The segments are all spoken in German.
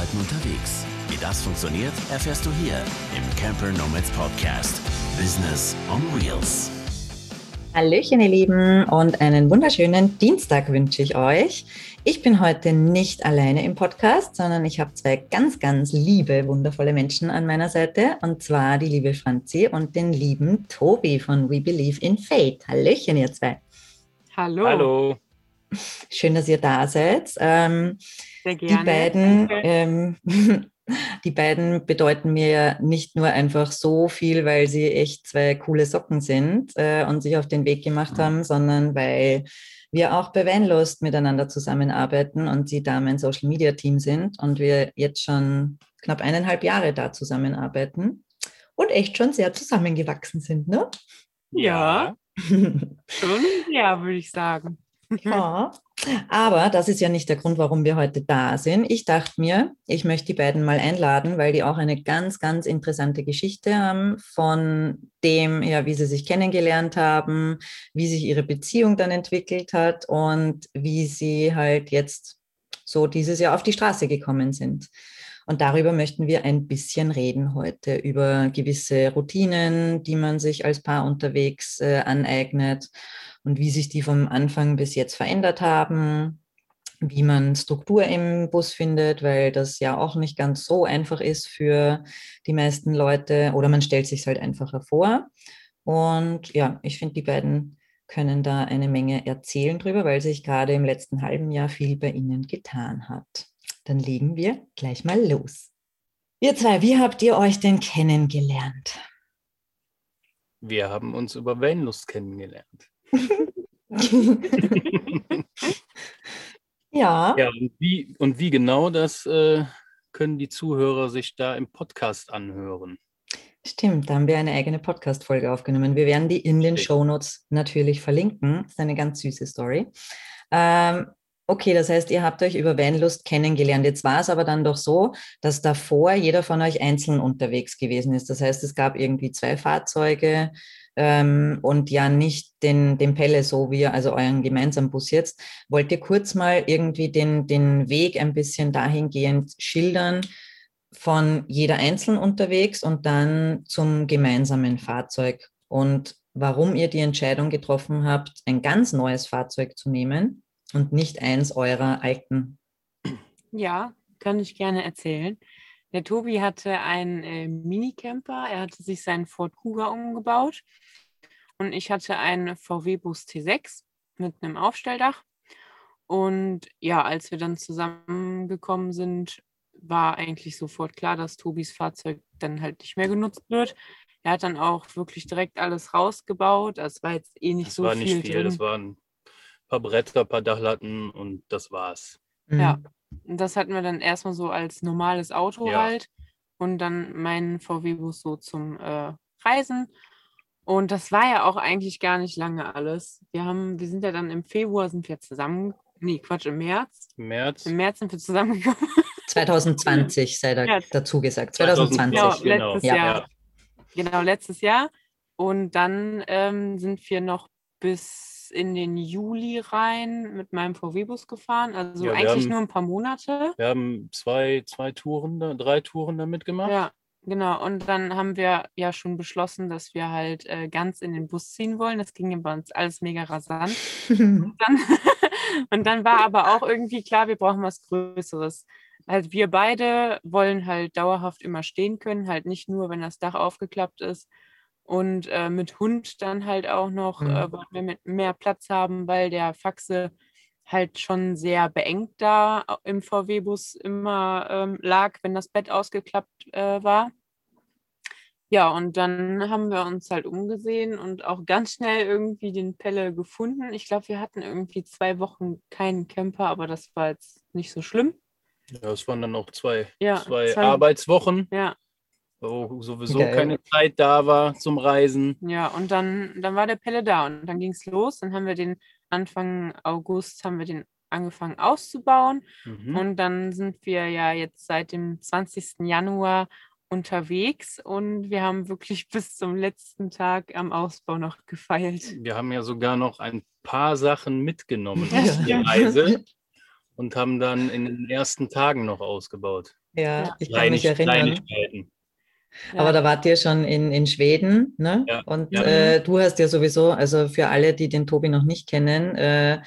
Arbeiten unterwegs. Wie das funktioniert, erfährst du hier im Camper Nomads Podcast. Business on Wheels. Hallöchen, ihr Lieben, und einen wunderschönen Dienstag wünsche ich euch. Ich bin heute nicht alleine im Podcast, sondern ich habe zwei ganz, ganz liebe, wundervolle Menschen an meiner Seite, und zwar die liebe Franzi und den lieben Tobi von We Believe in Fate. Hallöchen, ihr zwei. Hallo. Hallo. Schön, dass ihr da seid. Ähm, Sehr gerne. die beiden, ähm, die beiden bedeuten mir ja nicht nur einfach so viel, weil sie echt zwei coole Socken sind äh, und sich auf den Weg gemacht haben, sondern weil wir auch bei Vanlust miteinander zusammenarbeiten und sie da mein Social Media Team sind und wir jetzt schon knapp eineinhalb Jahre da zusammenarbeiten und echt schon sehr zusammengewachsen sind, ne? Ja, schon, ja, würde ich sagen. Ja, aber das ist ja nicht der Grund, warum wir heute da sind. Ich dachte mir, ich möchte die beiden mal einladen, weil die auch eine ganz, ganz interessante Geschichte haben von dem, ja, wie sie sich kennengelernt haben, wie sich ihre Beziehung dann entwickelt hat und wie sie halt jetzt so dieses Jahr auf die Straße gekommen sind. Und darüber möchten wir ein bisschen reden heute, über gewisse Routinen, die man sich als Paar unterwegs äh, aneignet und wie sich die vom Anfang bis jetzt verändert haben, wie man Struktur im Bus findet, weil das ja auch nicht ganz so einfach ist für die meisten Leute oder man stellt sich halt einfacher vor. Und ja, ich finde, die beiden können da eine Menge erzählen drüber, weil sich gerade im letzten halben Jahr viel bei ihnen getan hat. Dann legen wir gleich mal los. Ihr zwei, wie habt ihr euch denn kennengelernt? Wir haben uns über Vanlust kennengelernt. ja. Ja, und wie, und wie genau das äh, können die Zuhörer sich da im Podcast anhören? Stimmt, da haben wir eine eigene Podcast-Folge aufgenommen. Wir werden die in den. Shownotes natürlich verlinken. Das ist eine ganz süße Story. Ähm, okay, das heißt, ihr habt euch über Vanlust kennengelernt. Jetzt war es aber dann doch so, dass davor jeder von euch einzeln unterwegs gewesen ist. Das heißt, es gab irgendwie zwei Fahrzeuge ähm, und ja nicht den, den Pelle, so wie, also euren gemeinsamen Bus jetzt. Wollt ihr kurz mal irgendwie den, den Weg ein bisschen dahingehend schildern, von jeder einzeln unterwegs und dann zum gemeinsamen Fahrzeug und warum ihr die Entscheidung getroffen habt, ein ganz neues Fahrzeug zu nehmen und nicht eins eurer alten. Ja, kann ich gerne erzählen. Der Tobi hatte einen äh, Minicamper. Er hatte sich seinen Ford Kuga umgebaut. Und ich hatte einen VW-Bus T6 mit einem Aufstelldach. Und ja, als wir dann zusammengekommen sind, war eigentlich sofort klar, dass Tobis Fahrzeug dann halt nicht mehr genutzt wird. Er hat dann auch wirklich direkt alles rausgebaut. Es war jetzt eh nicht Das so war viel, nicht viel, drin. das waren ein paar Bretter, ein paar Dachlatten und das war's. Ja. Mhm. Und das hatten wir dann erstmal so als normales Auto Ja. halt. Und dann meinen VW-Bus so zum äh, Reisen. Und das war ja auch eigentlich gar nicht lange alles. Wir haben, wir sind ja dann im Februar sind wir zusammen, nee, Quatsch, im März. Im März. Im März sind wir zusammengekommen. 2020 sei da Ja. dazu gesagt. 2020. 2020. Genau, letztes Ja. Jahr. Genau, letztes Jahr. Und dann ähm, sind wir noch bis in den Juli rein mit meinem VW-Bus gefahren. Also Ja, eigentlich haben- nur ein paar Monate. Wir haben zwei, zwei Touren, drei Touren damit gemacht. Ja, genau. Und dann haben wir ja schon beschlossen, dass wir halt äh, ganz in den Bus ziehen wollen. Das ging bei uns alles mega rasant. Dann, und dann war aber auch irgendwie klar, wir brauchen was Größeres. Halt, wir beide wollen halt dauerhaft immer stehen können, halt nicht nur, wenn das Dach aufgeklappt ist. Und äh, mit Hund dann halt auch noch, Mhm. äh, wollten wir mit mehr Platz haben, weil der Faxe halt schon sehr beengt da im VW-Bus immer ähm, lag, wenn das Bett ausgeklappt äh, war. Ja, und dann haben wir uns halt umgesehen und auch ganz schnell irgendwie den Pelle gefunden. Ich glaube, wir hatten irgendwie zwei Wochen keinen Camper, aber das war jetzt nicht so schlimm. Ja, es waren dann auch zwei, Ja, zwei zwei- Arbeitswochen, Ja, wo sowieso Geil. keine Zeit da war zum Reisen. ja, und dann, dann war der Pelle da und dann ging es los. Dann haben wir den Anfang August haben wir den angefangen auszubauen. Mhm. Und dann sind wir ja jetzt seit dem 20. Januar unterwegs und wir haben wirklich bis zum letzten Tag am Ausbau noch gefeilt. Wir haben ja sogar noch ein paar Sachen mitgenommen Ja, auf die. Reise und haben dann in den ersten Tagen noch ausgebaut. Ja, ich kann mich erinnern. Ja. Aber da wart ihr schon in, in Schweden, ne? Ja, Und ja. Äh, du hast ja sowieso, also für alle, die den Tobi noch nicht kennen, äh,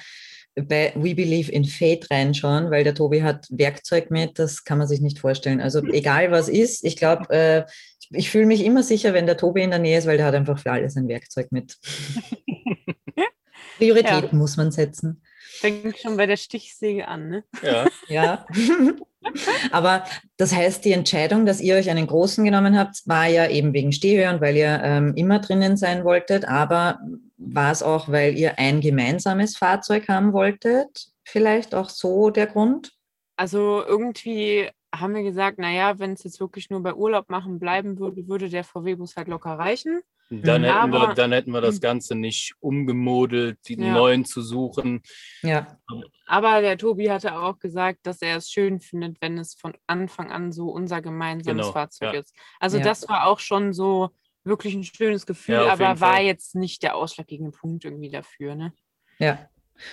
bei We Believe in Fate reinschauen, weil der Tobi hat Werkzeug mit, das kann man sich nicht vorstellen. Also egal was ist, ich glaube, äh, ich fühle mich immer sicher, wenn der Tobi in der Nähe ist, weil der hat einfach für alles ein Werkzeug mit. Prioritäten muss man setzen. Fängt schon bei der Stichsäge an, ne? Ja. Ja. Aber das heißt, die Entscheidung, dass ihr euch einen großen genommen habt, war ja eben wegen Stehhöhe und weil ihr ähm, immer drinnen sein wolltet. Aber war es auch, weil ihr ein gemeinsames Fahrzeug haben wolltet? Vielleicht auch so der Grund? Also irgendwie haben wir gesagt, naja, wenn es jetzt wirklich nur bei Urlaub machen bleiben würde, würde der VW-Bus halt locker reichen. Dann, Mhm. hätten wir, dann hätten wir das Ganze nicht umgemodelt, die Ja. neuen zu suchen. Ja. Aber der Tobi hatte auch gesagt, dass er es schön findet, wenn es von Anfang an so unser gemeinsames Genau, Fahrzeug ja. ist. Also Ja. das war auch schon so wirklich ein schönes Gefühl, aber war Fall. jetzt nicht der ausschlaggebende Punkt irgendwie dafür. Ne? Ja,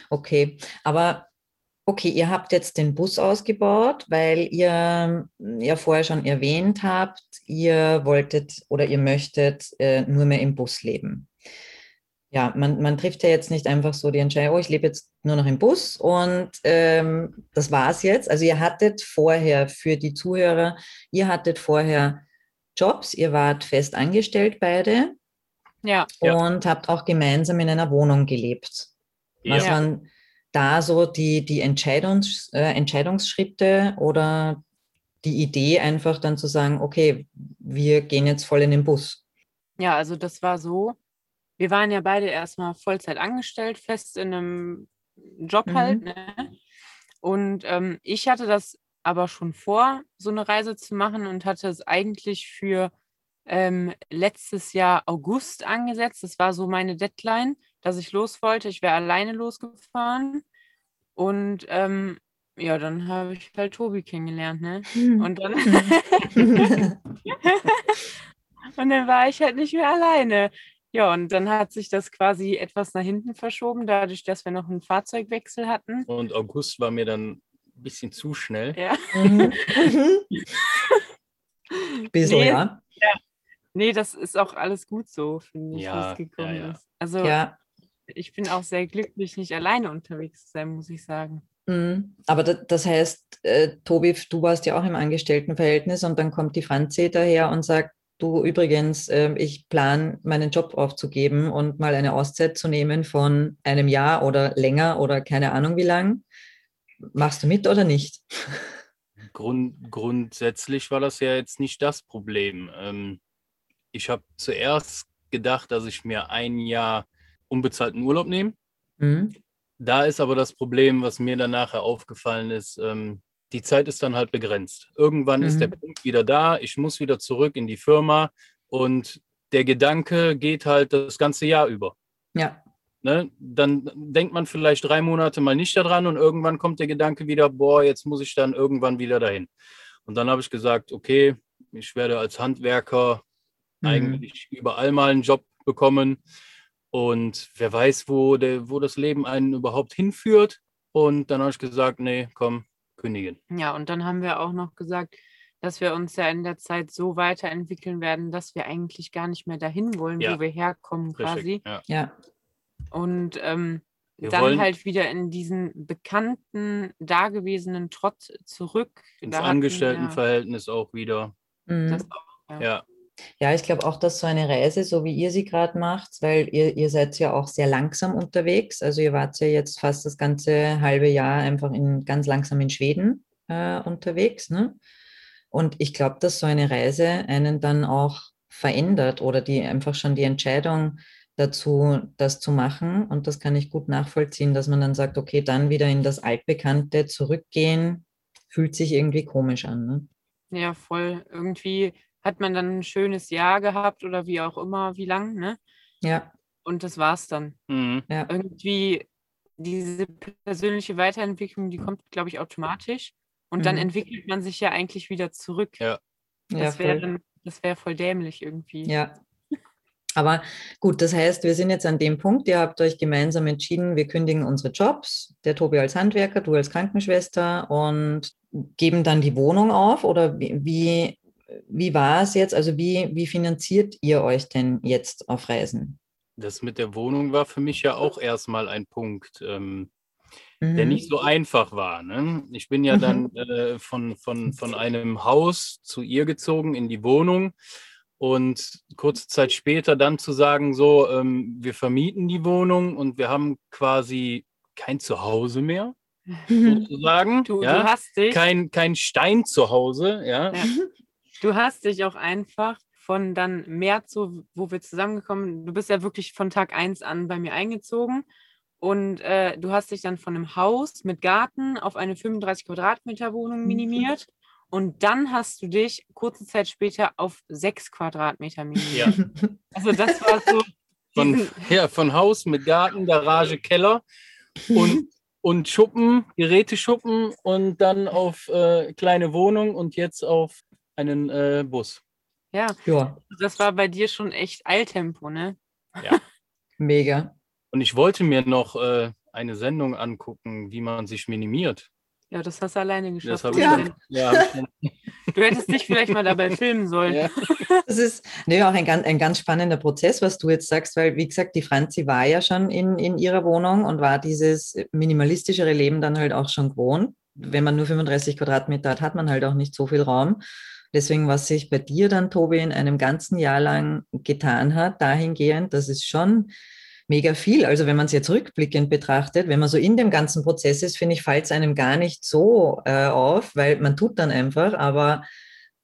okay. Aber okay, ihr habt jetzt den Bus ausgebaut, weil ihr ja vorher schon erwähnt habt, ihr wolltet oder ihr möchtet äh, nur mehr im Bus leben. Ja, man, man trifft ja jetzt nicht einfach so die Entscheidung, oh, ich lebe jetzt nur noch im Bus und ähm, das war's jetzt. Also ihr hattet vorher für die Zuhörer, ihr hattet vorher Jobs, ihr wart fest angestellt beide Ja, Ja. und habt auch gemeinsam in einer Wohnung gelebt. Was Ja. waren da so die, die Entscheidungs, äh, Entscheidungsschritte oder die Idee einfach dann zu sagen, okay, wir gehen jetzt voll in den Bus? ja, also das war so. Wir waren ja beide erstmal Vollzeit angestellt, fest in einem Job Mhm. halt. Ne? Und ähm, ich hatte das aber schon vor, so eine Reise zu machen und hatte es eigentlich für ähm, letztes Jahr August angesetzt. Das war so meine Deadline, dass ich los wollte. Ich wäre alleine losgefahren. Und ähm, ja, dann habe ich halt Tobi kennengelernt, ne? Und dann, und dann war ich halt nicht mehr alleine. Ja, und dann hat sich das quasi etwas nach hinten verschoben, dadurch, dass wir noch einen Fahrzeugwechsel hatten. Und August war mir dann ein bisschen zu schnell. Ja. Mhm. Bisschen, Nee. ja. Nee, das ist auch alles gut so, finde ich, wie Ja, es gekommen ja, ja. ist. Also Ja. ich bin auch sehr glücklich, nicht alleine unterwegs zu sein, muss ich sagen. Mhm. Aber da, das heißt, äh, Tobi, du warst ja auch im Angestelltenverhältnis und dann kommt die Franzi daher und sagt, du übrigens, äh, ich plane meinen Job aufzugeben und mal eine Auszeit zu nehmen von einem Jahr oder länger oder keine Ahnung wie lang. Machst du mit oder nicht? Grund, grundsätzlich war das ja jetzt nicht das Problem. Ähm, ich habe zuerst gedacht, dass ich mir ein Jahr unbezahlten Urlaub nehme. Mhm. Da ist aber das Problem, was mir dann nachher aufgefallen ist, ähm, die Zeit ist dann halt begrenzt. Irgendwann ist der Mhm. Punkt wieder da, ich muss wieder zurück in die Firma und der Gedanke geht halt das ganze Jahr über. Ja. Ne? Dann denkt man vielleicht drei Monate mal nicht daran und irgendwann kommt der Gedanke wieder, boah, jetzt muss ich dann irgendwann wieder dahin. Und dann habe ich gesagt, okay, ich werde als Handwerker Mhm. eigentlich überall mal einen Job bekommen. Und wer weiß, wo, der, wo das Leben einen überhaupt hinführt. Und dann habe ich gesagt, nee, komm, kündigen. Ja, und dann haben wir auch noch gesagt, dass wir uns ja in der Zeit so weiterentwickeln werden, dass wir eigentlich gar nicht mehr dahin wollen, Ja. wo wir herkommen quasi. Richtig. Ja. Ja. Und ähm, dann wollen- halt wieder in diesen bekannten, dagewesenen Trott zurück. Ins Da Angestelltenverhältnis auch wieder. Mhm. Das auch, ja. Ja, Ja, ich glaube auch, dass so eine Reise, so wie ihr sie gerade macht, weil ihr, ihr seid ja auch sehr langsam unterwegs. Also ihr wart ja jetzt fast das ganze halbe Jahr einfach in, ganz langsam in Schweden äh, unterwegs. Ne? Und ich glaube, dass so eine Reise einen dann auch verändert oder die einfach schon die Entscheidung dazu, das zu machen. Und das kann ich gut nachvollziehen, dass man dann sagt, okay, dann wieder in das Altbekannte zurückgehen, fühlt sich irgendwie komisch an. Ne? Ja, voll. Irgendwie hat man dann ein schönes Jahr gehabt oder wie auch immer, wie lang, ne? Ja, Und das war's dann. mhm. ja. Irgendwie diese persönliche Weiterentwicklung, die kommt, glaube ich, automatisch. Und dann Mhm. entwickelt man sich ja eigentlich wieder zurück. Ja. ja Das voll. wäre dann- das wäre voll dämlich irgendwie. Ja. Aber gut, das heißt, wir sind jetzt an dem Punkt, ihr habt euch gemeinsam entschieden, wir kündigen unsere Jobs, der Tobi als Handwerker, du als Krankenschwester und geben dann die Wohnung auf oder wie, wie, wie war es jetzt? Also wie, wie finanziert ihr euch denn jetzt auf Reisen? Das mit der Wohnung war für mich ja auch erstmal ein Punkt, ähm, mhm. der nicht so einfach war. Ne? Ich bin ja dann äh, von, von, von einem Haus zu ihr gezogen in die Wohnung und kurze Zeit später dann zu sagen, so, ähm, wir vermieten die Wohnung und wir haben quasi kein Zuhause mehr, sozusagen. Du, ja? du hast dich. Kein, kein Stein zu Hause, ja. ja. Du hast dich auch einfach von dann März, so, wo wir zusammengekommen, du bist ja wirklich von Tag 1 an bei mir eingezogen und äh, du hast dich dann von einem Haus mit Garten auf eine 35 Quadratmeter Wohnung mhm. minimiert. Und dann hast du dich kurze Zeit später auf sechs Quadratmeter minimiert. Ja. Also das war so. Von, ja, von Haus mit Garten, Garage, Keller und, und Schuppen, Geräteschuppen und dann auf äh, kleine Wohnung und jetzt auf einen äh, Bus. Ja. ja, das war bei dir schon echt Eiltempo, ne? Ja. Mega. Und ich wollte mir noch äh, eine Sendung angucken, wie man sich minimiert. Ja, das hast du alleine geschafft. Das ja. ja. Du hättest dich vielleicht mal dabei filmen sollen. Ja. Das ist nee, auch ein ganz, ein ganz spannender Prozess, was du jetzt sagst, weil, wie gesagt, die Franzi war ja schon in, in ihrer Wohnung und war dieses minimalistischere Leben dann halt auch schon gewohnt. Wenn man nur 35 Quadratmeter hat, hat man halt auch nicht so viel Raum. Deswegen, was sich bei dir dann, Tobi, in einem ganzen Jahr lang getan hat, dahingehend, das ist schon mega viel. Also wenn man es jetzt rückblickend betrachtet, wenn man so in dem ganzen Prozess ist, finde ich, fällt es einem gar nicht so äh, auf, weil man tut dann einfach, aber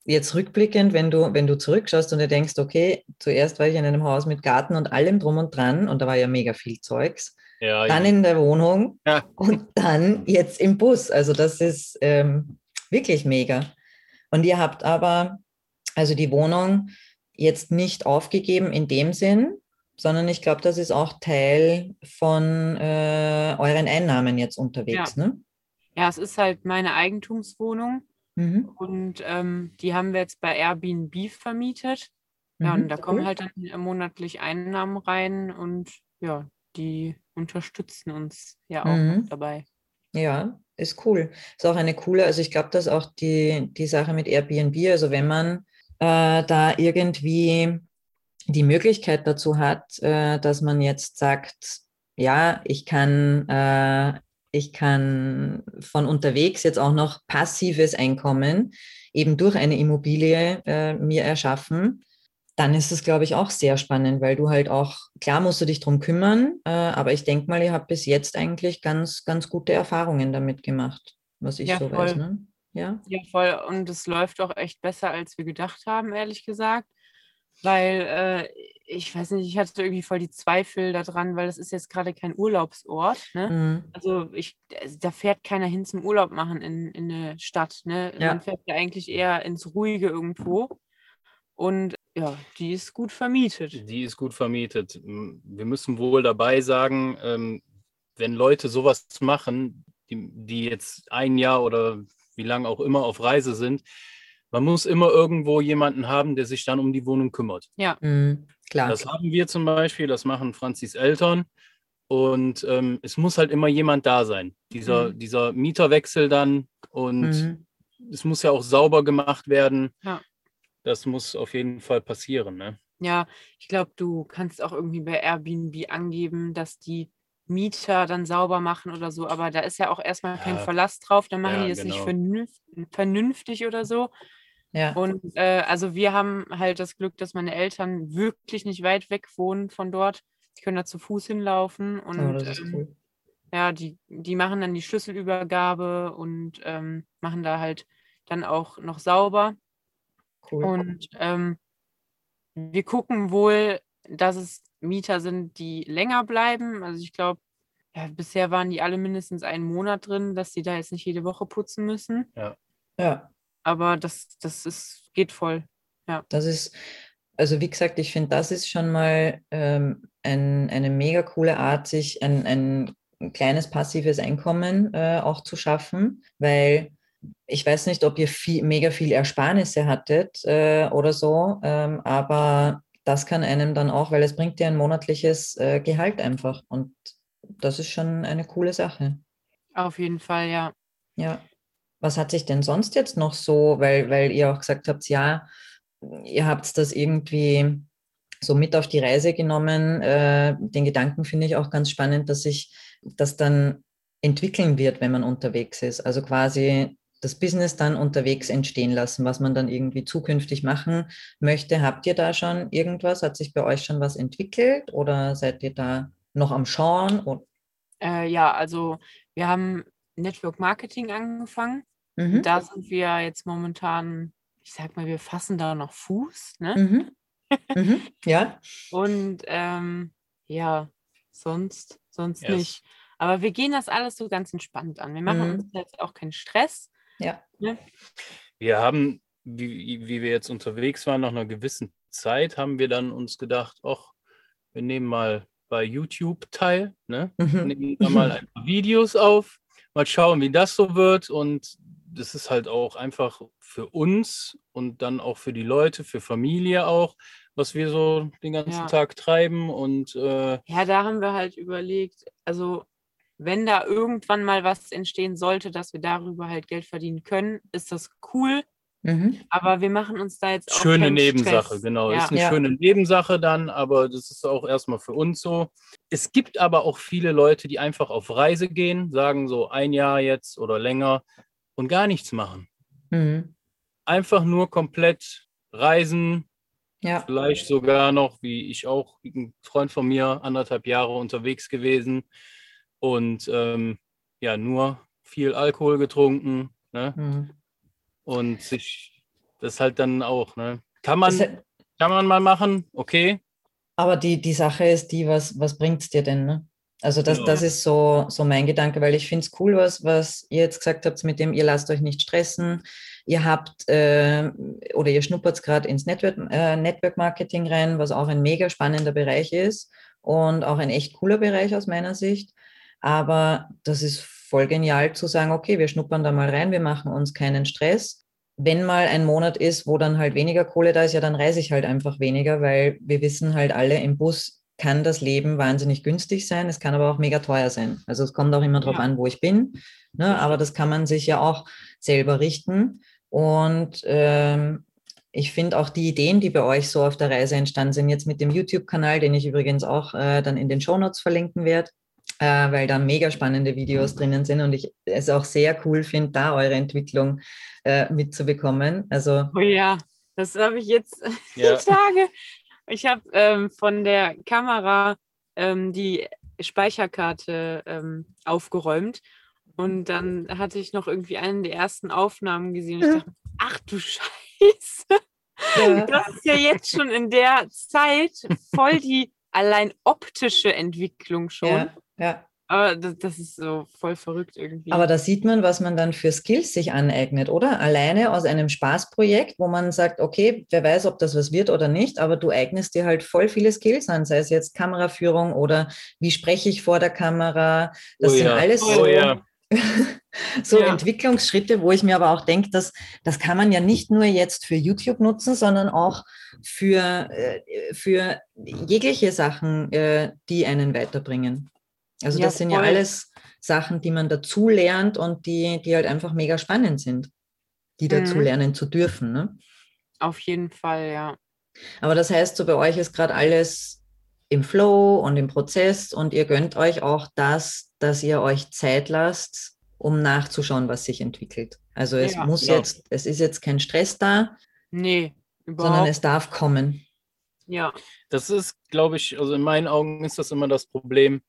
jetzt rückblickend, wenn du, wenn du zurückschaust und dir denkst, okay, zuerst war ich in einem Haus mit Garten und allem drum und dran und da war ja mega viel Zeugs. Ja, dann ja. in der Wohnung ja. und dann jetzt im Bus. Also das ist ähm, wirklich mega. Und ihr habt aber also die Wohnung jetzt nicht aufgegeben in dem Sinn, sondern ich glaube, das ist auch Teil von äh, euren Einnahmen jetzt unterwegs. Ja. Ne? ja, es ist halt meine Eigentumswohnung mhm. und ähm, die haben wir jetzt bei Airbnb vermietet. Ja, mhm, und da cool. kommen halt dann monatlich Einnahmen rein und ja, die unterstützen uns ja auch mhm. dabei. Ja, ist cool. Ist auch eine coole, also ich glaube, dass auch die, die Sache mit Airbnb, also wenn man äh, da irgendwie die Möglichkeit dazu hat, äh, dass man jetzt sagt, ja, ich kann, äh, ich kann von unterwegs jetzt auch noch passives Einkommen eben durch eine Immobilie äh, mir erschaffen, dann ist es, glaube ich, auch sehr spannend, weil du halt auch, klar musst du dich drum kümmern, äh, aber ich denke mal, ihr habt bis jetzt eigentlich ganz, ganz gute Erfahrungen damit gemacht, was ich ja, so voll. weiß. Ne? Ja? ja, voll. Und es läuft auch echt besser, als wir gedacht haben, ehrlich gesagt weil äh, ich weiß nicht, ich hatte irgendwie voll die Zweifel daran, weil das ist jetzt gerade kein Urlaubsort. Ne? Mhm. Also ich, da fährt keiner hin zum Urlaub machen in, in eine Stadt. Ne? Ja. Man fährt ja eigentlich eher ins Ruhige irgendwo. Und ja, die ist gut vermietet. Die ist gut vermietet. Wir müssen wohl dabei sagen, ähm, wenn Leute sowas machen, die, die jetzt ein Jahr oder wie lange auch immer auf Reise sind, man muss immer irgendwo jemanden haben, der sich dann um die Wohnung kümmert. Ja, mhm, klar. Das haben wir zum Beispiel, das machen Franzis Eltern. Und ähm, es muss halt immer jemand da sein. Dieser, mhm. dieser Mieterwechsel dann und mhm. es muss ja auch sauber gemacht werden. Ja. Das muss auf jeden Fall passieren. Ne? Ja, ich glaube, du kannst auch irgendwie bei Airbnb angeben, dass die Mieter dann sauber machen oder so, aber da ist ja auch erstmal kein Verlass drauf, dann machen ja, die das genau. nicht vernünftig oder so. Ja. Und äh, also wir haben halt das Glück, dass meine Eltern wirklich nicht weit weg wohnen von dort. Die können da zu Fuß hinlaufen und oh, ähm, cool. ja, die, die machen dann die Schlüsselübergabe und ähm, machen da halt dann auch noch sauber. Cool. Und ähm, wir gucken wohl, dass es Mieter sind, die länger bleiben. Also ich glaube, ja, bisher waren die alle mindestens einen Monat drin, dass sie da jetzt nicht jede Woche putzen müssen. Ja. Ja aber das, das ist, geht voll. Ja. Das ist, also wie gesagt, ich finde, das ist schon mal ähm, ein, eine mega coole Art, sich ein, ein kleines passives Einkommen äh, auch zu schaffen, weil ich weiß nicht, ob ihr viel, mega viel Ersparnisse hattet äh, oder so, ähm, aber das kann einem dann auch, weil es bringt dir ein monatliches äh, Gehalt einfach und das ist schon eine coole Sache. Auf jeden Fall, ja. Ja. was hat sich denn sonst jetzt noch so, weil, weil ihr auch gesagt habt, ja, ihr habt das irgendwie so mit auf die Reise genommen. Äh, den Gedanken finde ich auch ganz spannend, dass sich das dann entwickeln wird, wenn man unterwegs ist. Also quasi das Business dann unterwegs entstehen lassen, was man dann irgendwie zukünftig machen möchte. Habt ihr da schon irgendwas? Hat sich bei euch schon was entwickelt oder seid ihr da noch am Schauen? Äh, ja, also wir haben Network Marketing angefangen. Mhm. Da sind wir jetzt momentan, ich sag mal, wir fassen da noch Fuß. Ne? Mhm. Mhm. Ja. Und ähm, ja, sonst, sonst yes. nicht. Aber wir gehen das alles so ganz entspannt an. Wir machen mhm. uns jetzt auch keinen Stress. Ja. Wir haben, wie, wie wir jetzt unterwegs waren, nach einer gewissen Zeit, haben wir dann uns gedacht, ach, wir nehmen mal bei YouTube teil, ne? Mhm. nehmen da mal ein paar Videos auf, mal schauen, wie das so wird. Und das ist halt auch einfach für uns und dann auch für die Leute, für Familie auch, was wir so den ganzen ja. Tag treiben. Und äh, ja, da haben wir halt überlegt, also wenn da irgendwann mal was entstehen sollte, dass wir darüber halt Geld verdienen können, ist das cool. Mhm. Aber wir machen uns da jetzt auch. Schöne Nebensache, Stress. genau. Ja. Ist eine ja. schöne Nebensache dann, aber das ist auch erstmal für uns so. Es gibt aber auch viele Leute, die einfach auf Reise gehen, sagen so ein Jahr jetzt oder länger und gar nichts machen. Mhm. Einfach nur komplett reisen. Ja. Vielleicht sogar noch, wie ich auch, ein Freund von mir, anderthalb Jahre unterwegs gewesen und ähm, ja, nur viel Alkohol getrunken. Ne? Mhm. Und sich das halt dann auch, ne? Kann man, das, kann man mal machen, okay. Aber die, die Sache ist die, was, was bringt es dir denn? Ne? Also das, genau. das ist so, so mein Gedanke, weil ich finde es cool, was, was ihr jetzt gesagt habt, mit dem ihr lasst euch nicht stressen. Ihr habt äh, oder ihr schnuppert gerade ins Network, äh, Network Marketing rein, was auch ein mega spannender Bereich ist und auch ein echt cooler Bereich aus meiner Sicht. Aber das ist voll genial zu sagen, okay, wir schnuppern da mal rein, wir machen uns keinen Stress. Wenn mal ein Monat ist, wo dann halt weniger Kohle da ist, ja, dann reise ich halt einfach weniger, weil wir wissen halt alle, im Bus kann das Leben wahnsinnig günstig sein, es kann aber auch mega teuer sein. Also es kommt auch immer darauf ja. an, wo ich bin. Ne? Aber das kann man sich ja auch selber richten. Und ähm, ich finde auch die Ideen, die bei euch so auf der Reise entstanden sind, jetzt mit dem YouTube-Kanal, den ich übrigens auch äh, dann in den Shownotes verlinken werde, äh, weil da mega spannende Videos drinnen sind und ich es auch sehr cool finde, da eure Entwicklung äh, mitzubekommen. Also, oh ja, das habe ich jetzt ja. die Tage. Ich habe ähm, von der Kamera ähm, die Speicherkarte ähm, aufgeräumt und dann hatte ich noch irgendwie einen der ersten Aufnahmen gesehen und ich dachte, ach du Scheiße. Ja. Das ist ja jetzt schon in der Zeit voll die allein optische Entwicklung schon. Ja. Ja. Aber das, das, ist so voll verrückt irgendwie. Aber da sieht man, was man dann für Skills sich aneignet, oder? Alleine aus einem Spaßprojekt, wo man sagt, okay, wer weiß, ob das was wird oder nicht, aber du eignest dir halt voll viele Skills an, sei es jetzt Kameraführung oder wie spreche ich vor der Kamera. Das oh sind ja. alles oh so, ja. so ja. Entwicklungsschritte, wo ich mir aber auch denke, dass das kann man ja nicht nur jetzt für YouTube nutzen, sondern auch für, äh, für jegliche Sachen, äh, die einen weiterbringen. Also das ja, sind ja alles Sachen, die man dazu lernt und die, die halt einfach mega spannend sind, die dazu mhm. lernen zu dürfen. Ne? Auf jeden Fall, ja. Aber das heißt, so bei euch ist gerade alles im Flow und im Prozess und ihr gönnt euch auch das, dass ihr euch Zeit lasst, um nachzuschauen, was sich entwickelt. Also es ja, muss ja. jetzt, es ist jetzt kein Stress da. Nee, überhaupt. Sondern es darf kommen. Ja. Das ist, glaube ich, also in meinen Augen ist das immer das Problem,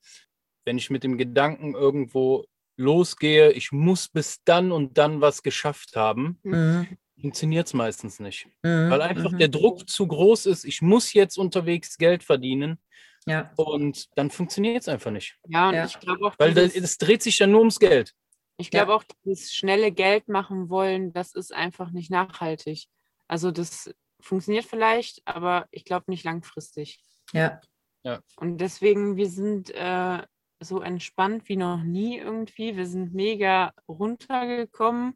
wenn ich mit dem Gedanken irgendwo losgehe, ich muss bis dann und dann was geschafft haben, mhm. funktioniert es meistens nicht. Mhm. Weil einfach mhm. der Druck zu groß ist, ich muss jetzt unterwegs Geld verdienen. Ja. Und dann funktioniert es einfach nicht. Ja, und ja. ich glaube auch. Weil es dreht sich dann nur ums Geld. Ich glaube ja. auch, das schnelle Geld machen wollen, das ist einfach nicht nachhaltig. Also das funktioniert vielleicht, aber ich glaube nicht langfristig. Ja. ja. Und deswegen, wir sind äh, so entspannt wie noch nie irgendwie. Wir sind mega runtergekommen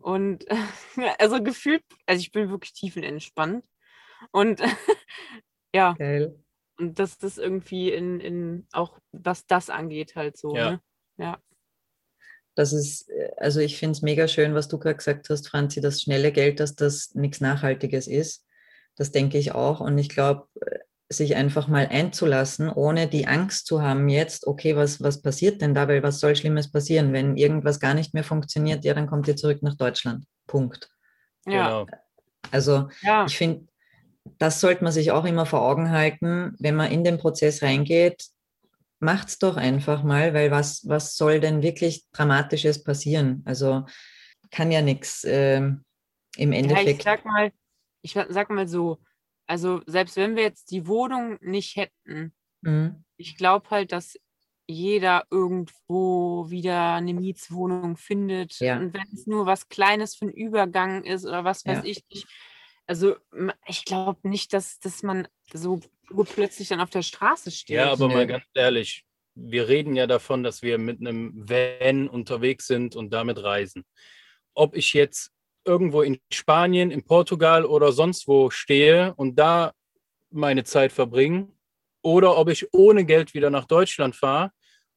und also gefühlt, also ich bin wirklich tiefenentspannt. Und ja. Geil. Und das ist irgendwie in, in auch was das angeht, halt so. Ja. Ne? ja. Das ist, äh, also ich finde es mega schön, was du gerade gesagt hast, Franzi, das schnelle Geld, dass das nichts Nachhaltiges ist. Das denke ich auch. Und ich glaube, äh, sich einfach mal einzulassen, ohne die Angst zu haben, jetzt, okay, was, was passiert denn da? Weil was soll Schlimmes passieren? Wenn irgendwas gar nicht mehr funktioniert, ja, dann kommt ihr zurück nach Deutschland. Punkt. Ja. Genau. Also Ja, ich finde, das sollte man sich auch immer vor Augen halten, wenn man in den Prozess reingeht, macht's doch einfach mal, weil was, was soll denn wirklich Dramatisches passieren? Also kann ja nichts ähm, im ja, ich Endeffekt. sag mal, ich sag mal so, also selbst wenn wir jetzt die Wohnung nicht hätten, Mhm. ich glaube halt, dass jeder irgendwo wieder eine Mietswohnung findet. Ja. Und wenn es nur was Kleines für einen Übergang ist oder was weiß Ja. ich nicht. Also ich glaube nicht, dass, dass man so plötzlich dann auf der Straße steht. Ja, aber mal ganz ehrlich, wir reden ja davon, dass wir mit einem Van unterwegs sind und damit reisen. Ob ich jetzt irgendwo in Spanien, in Portugal oder sonst wo stehe und da meine Zeit verbringe oder ob ich ohne Geld wieder nach Deutschland fahre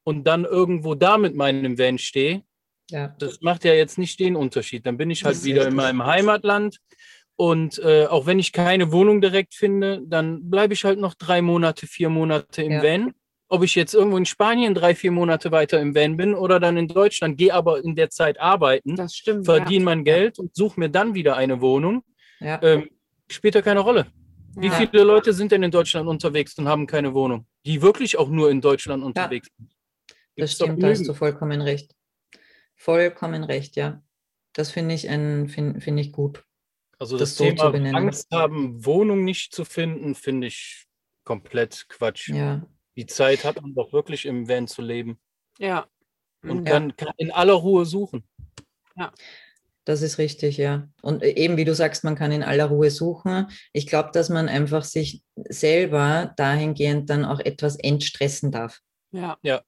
und dann irgendwo da mit meinem Van stehe, Ja. das macht ja jetzt nicht den Unterschied. Dann bin ich halt wieder in richtig. meinem Heimatland. Und äh, auch wenn ich keine Wohnung direkt finde, dann bleibe ich halt noch drei Monate, vier Monate im Ja. Van. Ob ich jetzt irgendwo in Spanien drei, vier Monate weiter im Van bin oder dann in Deutschland, gehe aber in der Zeit arbeiten, das stimmt. verdiene mein Geld und suche mir dann wieder eine Wohnung, Ja. ähm, spielt ja keine Rolle. Wie Ja. viele Leute sind denn in Deutschland unterwegs und haben keine Wohnung? Die wirklich auch nur in Deutschland unterwegs sind. Das Gibt's doch stimmt, da hast du vollkommen recht. Vollkommen recht, ja. Das finde ich, ein- find, find ich gut. Also das das, so zu Thema. Angst haben, Wohnung nicht zu finden, finde ich komplett Quatsch. Ja. Die Zeit hat man doch wirklich im Van zu leben Ja. und Ja. kann, kann in aller Ruhe suchen. Das ist richtig, ja. Und eben, wie du sagst, man kann in aller Ruhe suchen. Ich glaube, dass man einfach sich selber dahingehend dann auch etwas entstressen darf. Ja. Ja.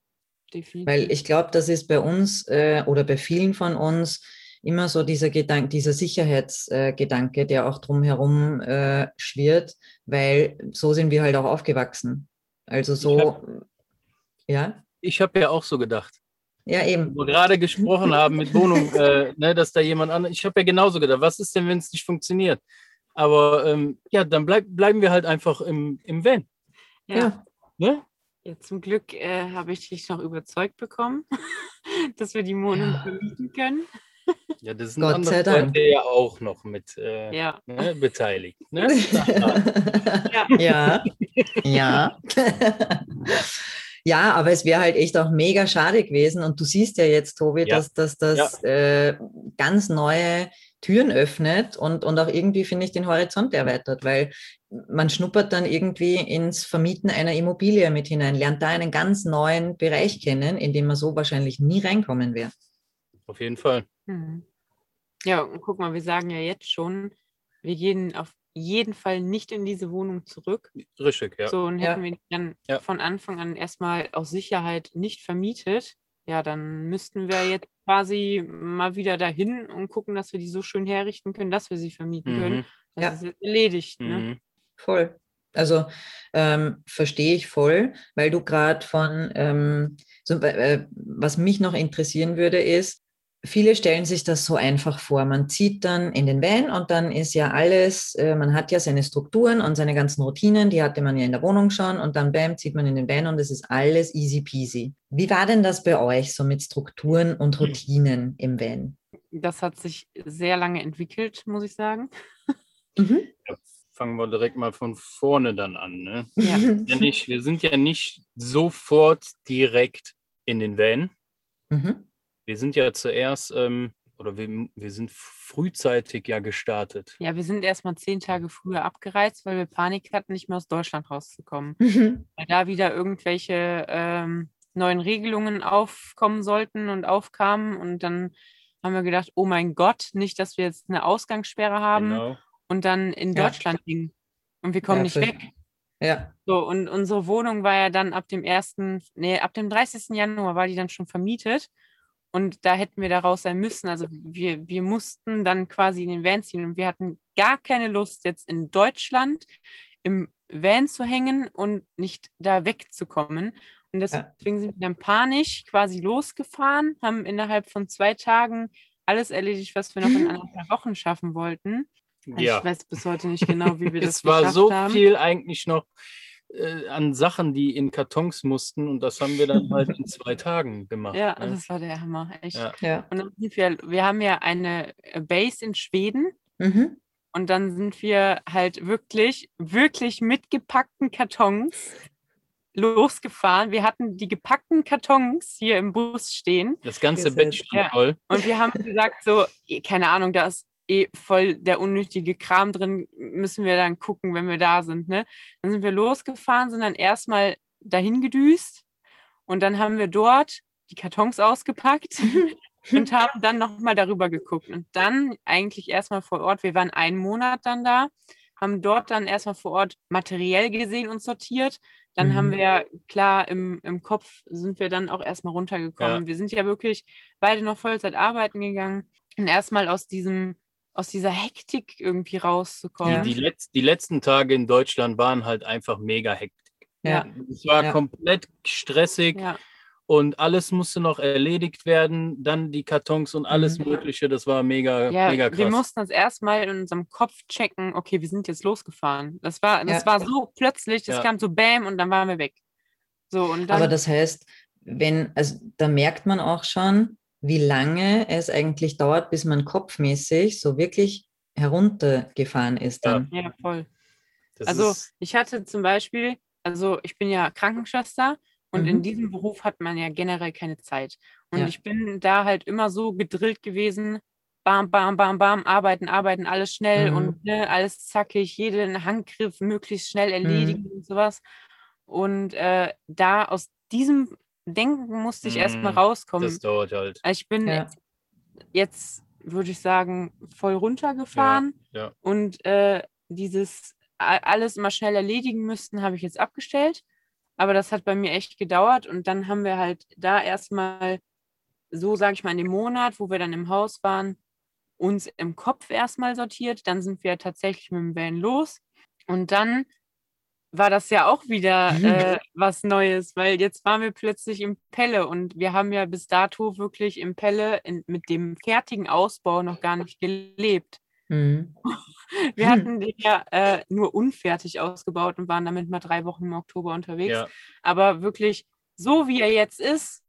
Definitiv. Weil ich glaube, das ist bei uns äh, oder bei vielen von uns immer so dieser Gedanke, dieser Sicherheitsgedanke, äh, der auch drumherum äh, schwirrt, weil so sind wir halt auch aufgewachsen. Also so, ja, Ich habe ja auch so gedacht. ja eben. Wo wir gerade gesprochen haben mit Wohnung, äh, ne, dass da jemand anderes. Ich habe ja genauso gedacht, was ist denn, wenn es nicht funktioniert? Aber ähm, ja, dann bleib, bleiben wir halt einfach im, im Van. ja. Ja. Ne? Ja, zum Glück äh, habe ich dich noch überzeugt bekommen, dass wir die Wohnung Ja. vermieten können. Ja, das sind Gott andere sei Dank. Leute ja auch noch mit äh, Ja. ne, beteiligt. Ne? ja, ja. Ja, aber es wäre halt echt auch mega schade gewesen. Und du siehst ja jetzt, Tobi, Ja. dass, dass das äh, ganz neue Türen öffnet und, und auch irgendwie, finde ich, den Horizont erweitert, weil man schnuppert dann irgendwie ins Vermieten einer Immobilie mit hinein, lernt da einen ganz neuen Bereich kennen, in den man so wahrscheinlich nie reinkommen wäre. Auf jeden Fall. Mhm. Ja, und guck mal, wir sagen ja jetzt schon, wir gehen auf jeden Fall nicht in diese Wohnung zurück. Richtig, ja. So, und Ja. hätten wir die dann Ja. von Anfang an erstmal aus Sicherheit nicht vermietet, ja, dann müssten wir jetzt quasi mal wieder dahin und gucken, dass wir die so schön herrichten können, dass wir sie vermieten können. Mhm. Das Ja. ist jetzt erledigt. Ne? Mhm. Voll. Also ähm, verstehe ich voll, weil du gerade von, ähm, so, äh, was mich noch interessieren würde, ist, viele stellen sich das so einfach vor. Man zieht dann in den Van und dann ist ja alles, äh, man hat ja seine Strukturen und seine ganzen Routinen, die hatte man ja in der Wohnung schon und dann bam, zieht man in den Van und es ist alles easy peasy. Wie war denn das bei euch so mit Strukturen und Routinen im Van? Das hat sich sehr lange entwickelt, muss ich sagen. Mhm. Ja, fangen wir direkt mal von vorne dann an. Ne? Ja. Ja, nicht, wir sind ja nicht sofort direkt in den Van. Mhm. Wir sind ja zuerst, ähm, oder wir, wir sind frühzeitig ja gestartet. Ja, wir sind erst mal zehn Tage früher abgereist, weil wir Panik hatten, nicht mehr aus Deutschland rauszukommen. Mhm. Weil da wieder irgendwelche ähm, neuen Regelungen aufkommen sollten und aufkamen. Und dann haben wir gedacht, oh mein Gott, nicht, dass wir jetzt eine Ausgangssperre haben Genau. und dann in Ja. Deutschland hingen. Und wir kommen Ja, nicht weg. Ja, So, und unsere Wohnung war ja dann ab dem ersten, nee, ab dem 30. Januar war die dann schon vermietet. Und da hätten wir da raus sein müssen. Also wir, wir mussten dann quasi in den Van ziehen und wir hatten gar keine Lust, jetzt in Deutschland im Van zu hängen und nicht da wegzukommen. Und deswegen sind wir dann panisch quasi losgefahren, haben innerhalb von zwei Tagen alles erledigt, was wir noch in anderthalb Wochen schaffen wollten. Also ja. Ich weiß bis heute nicht genau, wie wir das Es war so haben. viel eigentlich noch äh, an Sachen, die in Kartons mussten und das haben wir dann halt in zwei Tagen gemacht. Ja, ne? das war der Hammer, echt. Ja. ja. Und dann sind wir, wir haben ja eine äh, Base in Schweden. Mhm. Und dann sind wir halt wirklich, wirklich mit gepackten Kartons losgefahren. Wir hatten die gepackten Kartons hier im Bus stehen. Das ganze Bett stand voll. Und wir haben gesagt, so, eh, keine Ahnung, da ist eh voll der unnötige Kram drin, müssen wir dann gucken, wenn wir da sind. Ne? Dann sind wir losgefahren, sind dann erstmal dahin gedüst und dann haben wir dort die Kartons ausgepackt und haben dann nochmal darüber geguckt. Und dann eigentlich erstmal vor Ort, wir waren einen Monat dann da, haben dort dann erstmal vor Ort materiell gesehen und sortiert. Dann mhm. haben wir, klar, im, im Kopf sind wir dann auch erstmal runtergekommen. Ja. Wir sind ja wirklich beide noch Vollzeit arbeiten gegangen und erstmal aus diesem, aus dieser Hektik irgendwie rauszukommen. Die, die, Letz-, die letzten Tage in Deutschland waren halt einfach mega Hektik. Ja. Es war ja. komplett stressig. Ja und alles musste noch erledigt werden, dann die Kartons und alles mhm. Mögliche. Das war mega, ja, mega krass. Wir mussten uns erstmal in unserem Kopf checken, okay, wir sind jetzt losgefahren. Das war, das ja. war so plötzlich, das ja. kam so Bäm und dann waren wir weg. So, und dann, Aber das heißt, wenn, also da merkt man auch schon, wie lange es eigentlich dauert, bis man kopfmäßig so wirklich heruntergefahren ist dann. Ja, voll. Das also ich hatte zum Beispiel, also ich bin ja Krankenschwester und mhm. in diesem Beruf hat man ja generell keine Zeit. Und ja. ich bin da halt immer so gedrillt gewesen, bam, bam, bam, bam, arbeiten, arbeiten, alles schnell mhm. und ne, alles zackig, jeden Handgriff möglichst schnell erledigen mhm. und sowas. Und äh, da aus diesem Denken musste ich erstmal mhm. rauskommen. Das dauert halt. Ich bin ja. jetzt, würde ich sagen, voll runtergefahren. Ja, ja. Und äh, dieses alles immer schnell erledigen müssten, habe ich jetzt abgestellt. Aber das hat bei mir echt gedauert und dann haben wir halt da erstmal, so sage ich mal, in dem Monat, wo wir dann im Haus waren, uns im Kopf erstmal sortiert. Dann sind wir tatsächlich mit dem Van los und dann war das ja auch wieder mhm. äh, was Neues, weil jetzt waren wir plötzlich im Pelle und wir haben ja bis dato wirklich im Pelle in, mit dem fertigen Ausbau noch gar nicht gelebt. Mhm. Wir hatten den ja äh, nur unfertig ausgebaut und waren damit mal drei Wochen im Oktober unterwegs. Ja. Aber wirklich, so wie er jetzt ist,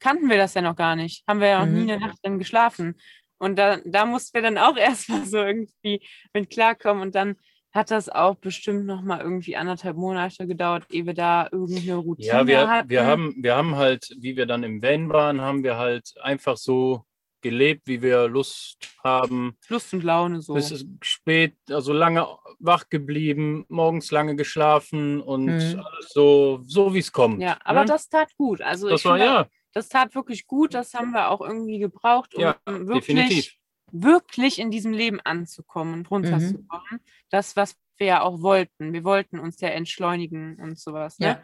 kannten wir das ja noch gar nicht. Haben wir ja noch mhm. nie eine Nacht drin geschlafen. Und da, da mussten wir dann auch erstmal so irgendwie mit klarkommen. Und dann hat das auch bestimmt noch mal irgendwie anderthalb Monate gedauert, ehe wir da irgendeine Routine ja, wir, hatten. Wir haben, wir haben halt, wie wir dann im Van waren, haben wir halt einfach so gelebt, wie wir Lust haben. Lust und Laune so. Bis spät, also lange wach geblieben, morgens lange geschlafen und mhm. so, so wie es kommt. Ja, aber ne? das tat gut. Also das war finde, ja. Das tat wirklich gut, das haben wir auch irgendwie gebraucht, um ja, wirklich, definitiv. Wirklich in diesem Leben anzukommen und runterzukommen. Mhm. Das, was wir ja auch wollten. Wir wollten uns ja entschleunigen und sowas. Ne? Ja.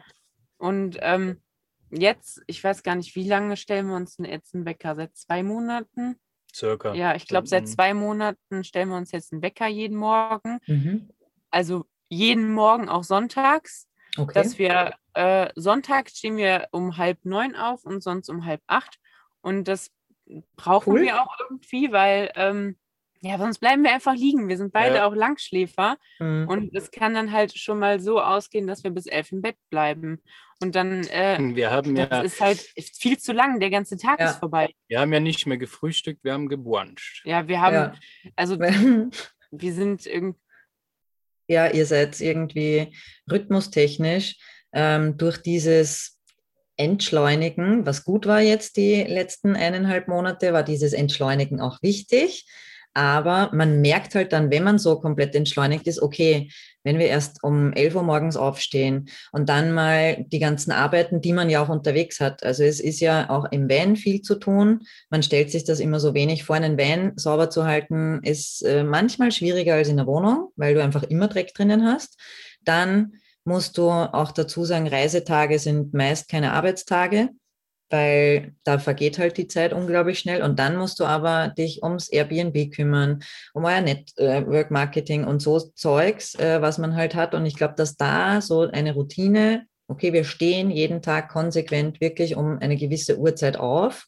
Und ähm, jetzt, ich weiß gar nicht, wie lange stellen wir uns jetzt einen Wecker? Seit zwei Monaten? Circa. Ja, ich glaube, seit zwei Monaten stellen wir uns jetzt einen Wecker jeden Morgen. Mhm. Also jeden Morgen auch sonntags. Okay. Dass wir äh, sonntags stehen wir um halb neun auf und sonst um halb acht. Und das brauchen cool. wir auch irgendwie, weil ähm, ja, sonst bleiben wir einfach liegen. Wir sind beide ja. auch Langschläfer. Mhm. Und es kann dann halt schon mal so ausgehen, dass wir bis elf im Bett bleiben. Und dann äh, wir haben das ja, ist halt viel zu lang, der ganze Tag ja. ist vorbei. Wir haben ja nicht mehr gefrühstückt, wir haben gebruncht. Ja, wir haben, ja. also wir sind irgendwie. Ja, ihr seid irgendwie rhythmustechnisch ähm, durch dieses Entschleunigen, was gut war jetzt die letzten eineinhalb Monate, war dieses Entschleunigen auch wichtig. Aber man merkt halt dann, wenn man so komplett entschleunigt ist, okay, wenn wir erst um 11 Uhr morgens aufstehen und dann mal die ganzen Arbeiten, die man ja auch unterwegs hat. Also es ist ja auch im Van viel zu tun. Man stellt sich das immer so wenig vor. Einen Van sauber zu halten ist äh, manchmal schwieriger als in der Wohnung, weil du einfach immer Dreck drinnen hast. Dann musst du auch dazu sagen, Reisetage sind meist keine Arbeitstage weil da vergeht halt die Zeit unglaublich schnell und dann musst du aber dich ums Airbnb kümmern, um euer Network Marketing und so Zeugs, äh, was man halt hat. Und ich glaube, dass da so eine Routine okay, wir stehen jeden Tag konsequent wirklich um eine gewisse Uhrzeit auf,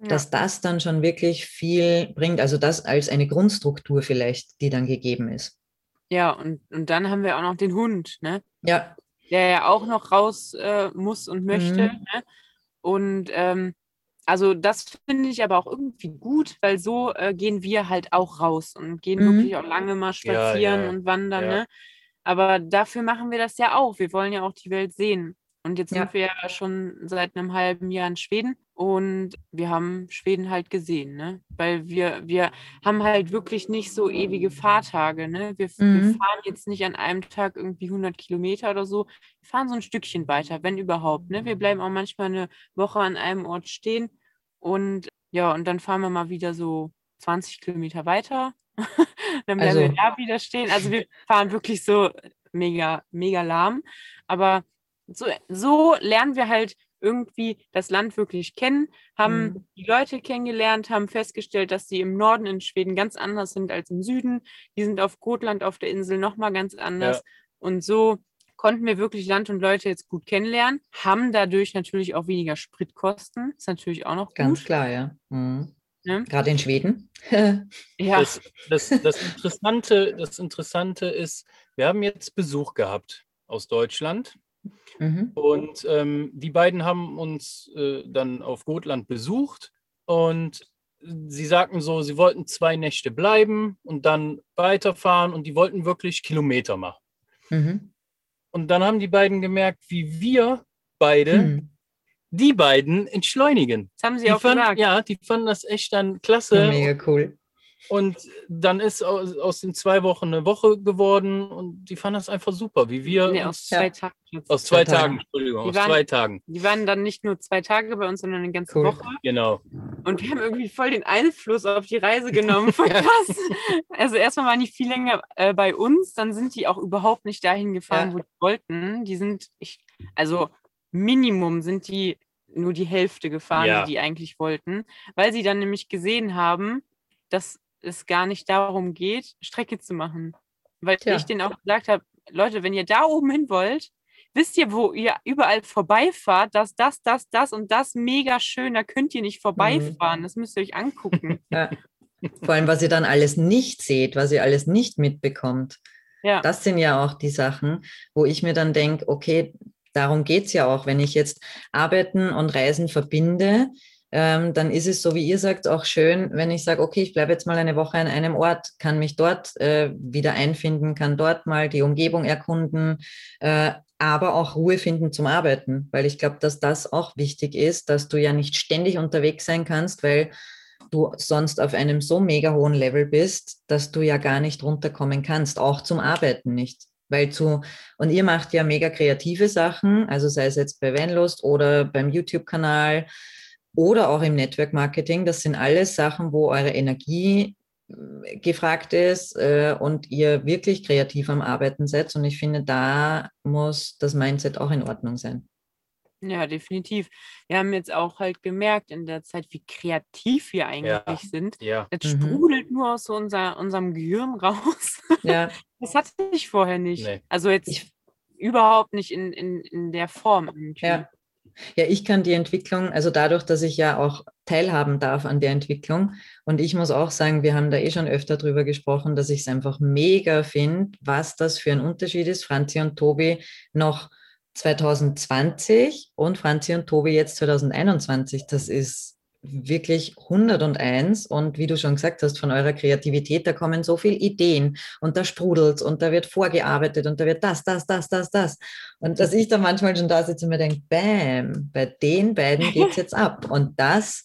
ja. dass das dann schon wirklich viel bringt. Also das als eine Grundstruktur vielleicht, die dann gegeben ist. Ja, und, und dann haben wir auch noch den Hund, ne? Ja. Der ja auch noch raus äh, muss und möchte. Mhm. Ne? Und ähm, also das finde ich aber auch irgendwie gut, weil so äh, gehen wir halt auch raus und gehen mhm. wirklich auch lange mal spazieren ja, ja. und wandern. Ne? Aber dafür machen wir das ja auch. Wir wollen ja auch die Welt sehen. Und jetzt ja. sind wir ja schon seit einem halben Jahr in Schweden und wir haben Schweden halt gesehen, ne? Weil wir, wir haben halt wirklich nicht so ewige Fahrtage, ne? Wir, mhm. wir fahren jetzt nicht an einem Tag irgendwie 100 Kilometer oder so. Wir fahren so ein Stückchen weiter, wenn überhaupt, ne? Wir bleiben auch manchmal eine Woche an einem Ort stehen und ja, und dann fahren wir mal wieder so 20 Kilometer weiter. dann bleiben also, wir da wieder stehen. Also wir fahren wirklich so mega, mega lahm. Aber so, so lernen wir halt irgendwie das Land wirklich kennen, haben mhm. die Leute kennengelernt, haben festgestellt, dass die im Norden in Schweden ganz anders sind als im Süden. Die sind auf Gotland auf der Insel nochmal ganz anders. Ja. Und so konnten wir wirklich Land und Leute jetzt gut kennenlernen, haben dadurch natürlich auch weniger Spritkosten. Ist natürlich auch noch gut. Ganz klar, ja. Mhm. Ne? Gerade in Schweden. ja. Das, das, das, Interessante, das Interessante ist, wir haben jetzt Besuch gehabt aus Deutschland. Mhm. Und ähm, die beiden haben uns äh, dann auf Gotland besucht und sie sagten so, sie wollten zwei Nächte bleiben und dann weiterfahren und die wollten wirklich Kilometer machen. Mhm. Und dann haben die beiden gemerkt, wie wir beide mhm. die beiden entschleunigen. Das haben sie die auch fand, gesagt. Ja, die fanden das echt dann klasse. Mega cool. Und dann ist aus, aus, den zwei Wochen eine Woche geworden und die fanden das einfach super, wie wir. Nee, aus zwei Tagen. Aus zwei, zwei Tagen, Entschuldigung, die aus zwei Tagen. Die waren dann nicht nur zwei Tage bei uns, sondern eine ganze cool. Woche. Genau. Und wir haben irgendwie voll den Einfluss auf die Reise genommen. Voll krass. also erstmal waren die viel länger äh, bei uns, dann sind die auch überhaupt nicht dahin gefahren, ja. wo die wollten. Die sind, ich, also Minimum sind die nur die Hälfte gefahren, ja. die die eigentlich wollten, weil sie dann nämlich gesehen haben, dass es gar nicht darum geht, Strecke zu machen. Weil Tja. ich denen auch gesagt habe, Leute, wenn ihr da oben hin wollt, wisst ihr, wo ihr überall vorbeifahrt, dass das, das, das und das mega schön, da könnt ihr nicht vorbeifahren. Mhm. Das müsst ihr euch angucken. Ja. Vor allem, was ihr dann alles nicht seht, was ihr alles nicht mitbekommt. Ja. Das sind ja auch die Sachen, wo ich mir dann denke, okay, darum geht es ja auch, wenn ich jetzt Arbeiten und Reisen verbinde, ähm, dann ist es, so wie ihr sagt, auch schön, wenn ich sage, okay, ich bleibe jetzt mal eine Woche an einem Ort, kann mich dort äh, wieder einfinden, kann dort mal die Umgebung erkunden, äh, aber auch Ruhe finden zum Arbeiten, weil ich glaube, dass das auch wichtig ist, dass du ja nicht ständig unterwegs sein kannst, weil du sonst auf einem so mega hohen Level bist, dass du ja gar nicht runterkommen kannst, auch zum Arbeiten nicht. Weil zu, und ihr macht ja mega kreative Sachen, also sei es jetzt bei Vanlust oder beim YouTube-Kanal, oder auch im Network Marketing. Das sind alles Sachen, wo eure Energie äh, gefragt ist äh, und ihr wirklich kreativ am Arbeiten seid. Und ich finde, da muss das Mindset auch in Ordnung sein. Ja, definitiv. Wir haben jetzt auch halt gemerkt in der Zeit, wie kreativ wir eigentlich ja. sind. Ja. Das mhm. sprudelt nur aus unser, unserem Gehirn raus. Ja. Das hatte ich vorher nicht. Nee. Also jetzt ich, überhaupt nicht in, in, in der Form. Irgendwie. Ja. Ja, ich kann die Entwicklung, also dadurch, dass ich ja auch teilhaben darf an der Entwicklung. Und ich muss auch sagen, wir haben da eh schon öfter drüber gesprochen, dass ich es einfach mega finde, was das für ein Unterschied ist. Franzi und Tobi noch 2020 und Franzi und Tobi jetzt 2021. Das ist wirklich 101 und wie du schon gesagt hast, von eurer Kreativität, da kommen so viele Ideen und da sprudelt und da wird vorgearbeitet und da wird das, das, das, das, das. Und dass ich da manchmal schon da sitze und mir denke, bam, bei den beiden geht es jetzt ab. Und das,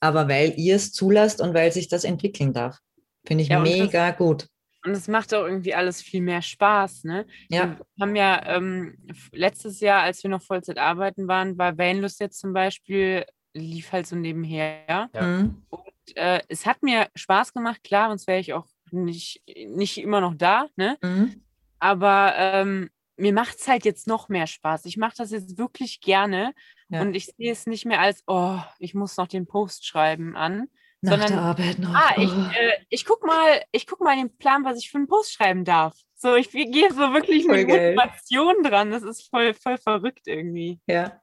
aber weil ihr es zulasst und weil sich das entwickeln darf. Finde ich ja, mega das, gut. Und es macht auch irgendwie alles viel mehr Spaß. Ne? Ja. Wir haben ja ähm, letztes Jahr, als wir noch Vollzeit arbeiten waren, war Vanlust jetzt zum Beispiel lief halt so nebenher. Ja. Mhm. Und äh, es hat mir Spaß gemacht, klar, sonst wäre ich auch nicht, nicht immer noch da. Ne? Mhm. Aber ähm, mir macht es halt jetzt noch mehr Spaß. Ich mache das jetzt wirklich gerne ja. und ich sehe es nicht mehr als, oh, ich muss noch den Post schreiben an, Nach sondern, der Arbeit noch. ah, ich, Oh. äh, ich guck mal, ich guck mal den Plan, was ich für einen Post schreiben darf. So, ich gehe so wirklich Voll mit geil. Motivation dran. Das ist voll, voll verrückt irgendwie. ja.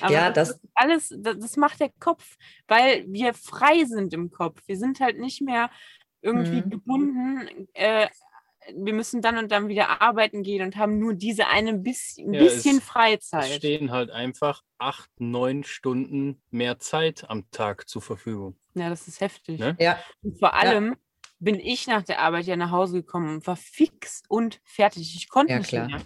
Aber Ja, das, das- ist alles, das, das macht der Kopf, weil wir frei sind im Kopf. Wir sind halt nicht mehr irgendwie Mhm. gebunden. Äh, wir müssen dann und dann wieder arbeiten gehen und haben nur diese eine bisschen, Ja, es- bisschen Es Freizeit. stehen halt einfach acht, neun Stunden mehr Zeit am Tag zur Verfügung. Ja, das ist heftig. Ne? Ja. Und vor allem bin ich nach der Arbeit ja nach Hause gekommen und war fix und fertig. Ich konnte Ja, nicht klar. mehr.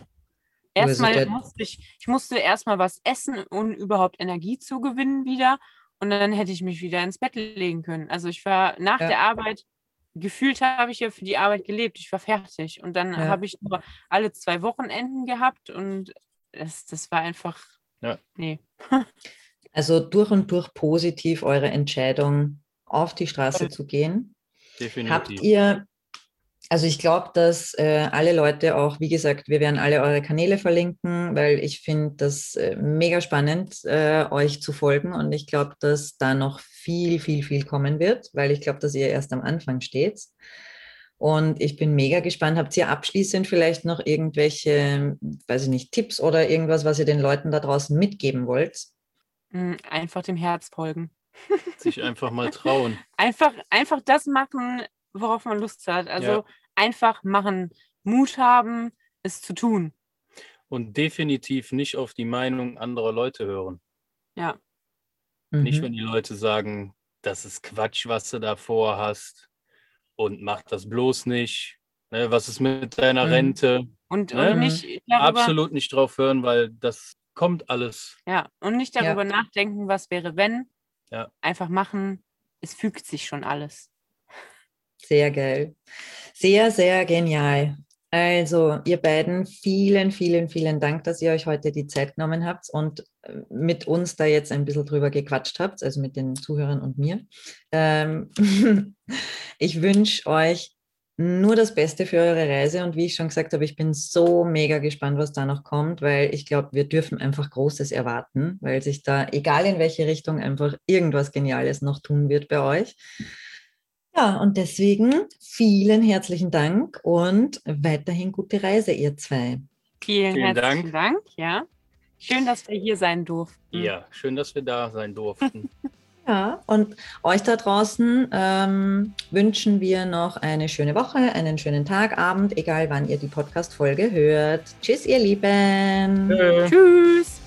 Erstmal musste ich, ich musste erstmal was essen, um überhaupt Energie zu gewinnen wieder. Und dann hätte ich mich wieder ins Bett legen können. Also ich war nach Ja. der Arbeit, gefühlt habe ich ja für die Arbeit gelebt. Ich war fertig. Und dann Ja. habe ich nur alle zwei Wochenenden gehabt und das, das war einfach, Ja. nee. Also durch und durch positiv eure Entscheidung, auf die Straße zu gehen. Definitiv. Habt ihr, also ich glaube, dass äh, alle Leute auch, wie gesagt, wir werden alle eure Kanäle verlinken, weil ich finde das äh, mega spannend, äh, euch zu folgen und ich glaube, dass da noch viel, viel, viel kommen wird, weil ich glaube, dass ihr erst am Anfang steht. Und ich bin mega gespannt. Habt ihr abschließend vielleicht noch irgendwelche, weiß ich nicht, Tipps oder irgendwas, was ihr den Leuten da draußen mitgeben wollt? Mm, Einfach dem Herz folgen. Sich einfach mal trauen. Einfach, einfach das machen, worauf man Lust hat. Also Ja. einfach machen, Mut haben, es zu tun. Und definitiv nicht auf die Meinung anderer Leute hören. Ja, Nicht, Mhm. wenn die Leute sagen, das ist Quatsch, was du da vorhast und mach das bloß nicht. Ne, was ist mit deiner Mhm. Rente? und, Ja. und nicht darüber, Absolut nicht drauf hören, weil das kommt alles. ja, und nicht Ja. darüber nachdenken, was wäre, wenn. Ja. Einfach machen, es fügt sich schon alles. Sehr geil. Sehr, sehr genial. Also, ihr beiden, vielen, vielen, vielen Dank, dass ihr euch heute die Zeit genommen habt und äh, mit uns da jetzt ein bisschen drüber gequatscht habt, also mit den Zuhörern und mir. Ähm, ich wünsche euch nur das Beste für eure Reise und wie ich schon gesagt habe, ich bin so mega gespannt, was da noch kommt, weil ich glaube, wir dürfen einfach Großes erwarten, weil sich da, egal in welche Richtung, einfach irgendwas Geniales noch tun wird bei euch. Ja, und deswegen vielen herzlichen Dank und weiterhin gute Reise, ihr zwei. Vielen, Vielen herzlichen Dank. Ja. Schön, dass wir hier sein durften. Ja, schön, dass wir da sein durften. Ja, und euch da draußen ähm, wünschen wir noch eine schöne Woche, einen schönen Tag, Abend, egal wann ihr die Podcast-Folge hört. Tschüss, ihr Lieben. Tschö. Tschüss.